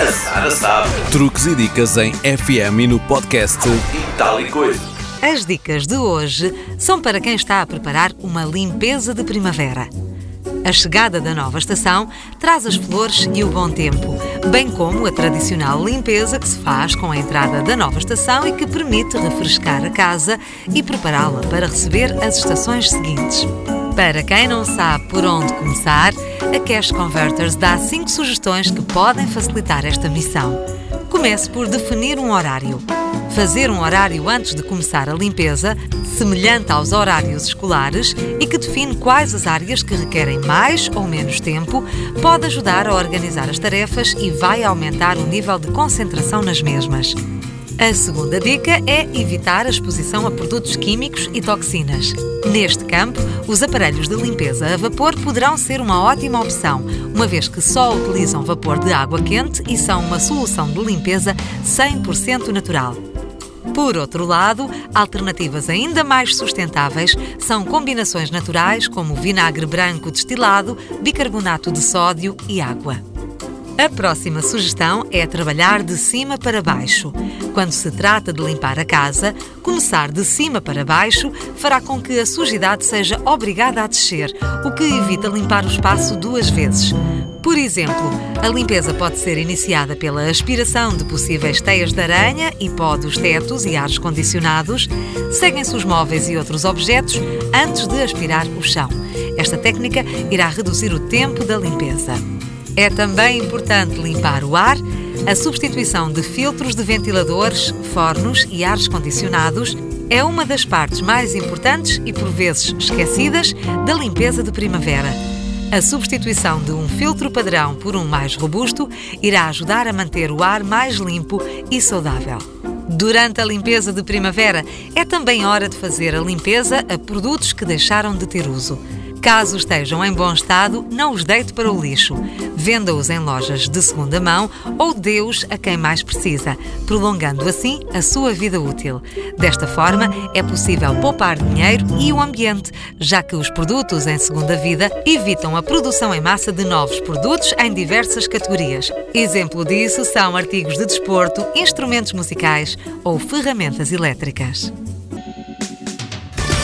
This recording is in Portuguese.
A Sara sabe. Truques e dicas em FM e no podcast E tal e coisa. As dicas de hoje são para quem está a preparar uma limpeza de primavera. A chegada da nova estação traz as flores e o bom tempo, bem como a tradicional limpeza que se faz com a entrada da nova estação e que permite refrescar a casa e prepará-la para receber as estações seguintes. Para quem não sabe por onde começar, a Cash Converters dá 5 sugestões que podem facilitar esta missão. Comece por definir um horário. Fazer um horário antes de começar a limpeza, semelhante aos horários escolares e que define quais as áreas que requerem mais ou menos tempo, pode ajudar a organizar as tarefas e vai aumentar o nível de concentração nas mesmas. A segunda dica é evitar a exposição a produtos químicos e toxinas. Neste campo, os aparelhos de limpeza a vapor poderão ser uma ótima opção, uma vez que só utilizam vapor de água quente e são uma solução de limpeza 100% natural. Por outro lado, alternativas ainda mais sustentáveis são combinações naturais como vinagre branco destilado, bicarbonato de sódio e água. A próxima sugestão é trabalhar de cima para baixo. Quando se trata de limpar a casa, começar de cima para baixo fará com que a sujidade seja obrigada a descer, o que evita limpar o espaço duas vezes. Por exemplo, a limpeza pode ser iniciada pela aspiração de possíveis teias de aranha e pó dos tetos e ares condicionados. Seguem-se os móveis e outros objetos antes de aspirar o chão. Esta técnica irá reduzir o tempo da limpeza. É também importante limpar o ar. A substituição de filtros de ventiladores, fornos e ares condicionados é uma das partes mais importantes e por vezes esquecidas da limpeza de primavera. A substituição de um filtro padrão por um mais robusto irá ajudar a manter o ar mais limpo e saudável. Durante a limpeza de primavera, é também hora de fazer a limpeza a produtos que deixaram de ter uso. Caso estejam em bom estado, não os deite para o lixo. Venda-os em lojas de segunda mão ou dê-os a quem mais precisa, prolongando assim a sua vida útil. Desta forma, é possível poupar dinheiro e o ambiente, já que os produtos em segunda vida evitam a produção em massa de novos produtos em diversas categorias. Exemplo disso são artigos de desporto, instrumentos musicais ou ferramentas elétricas.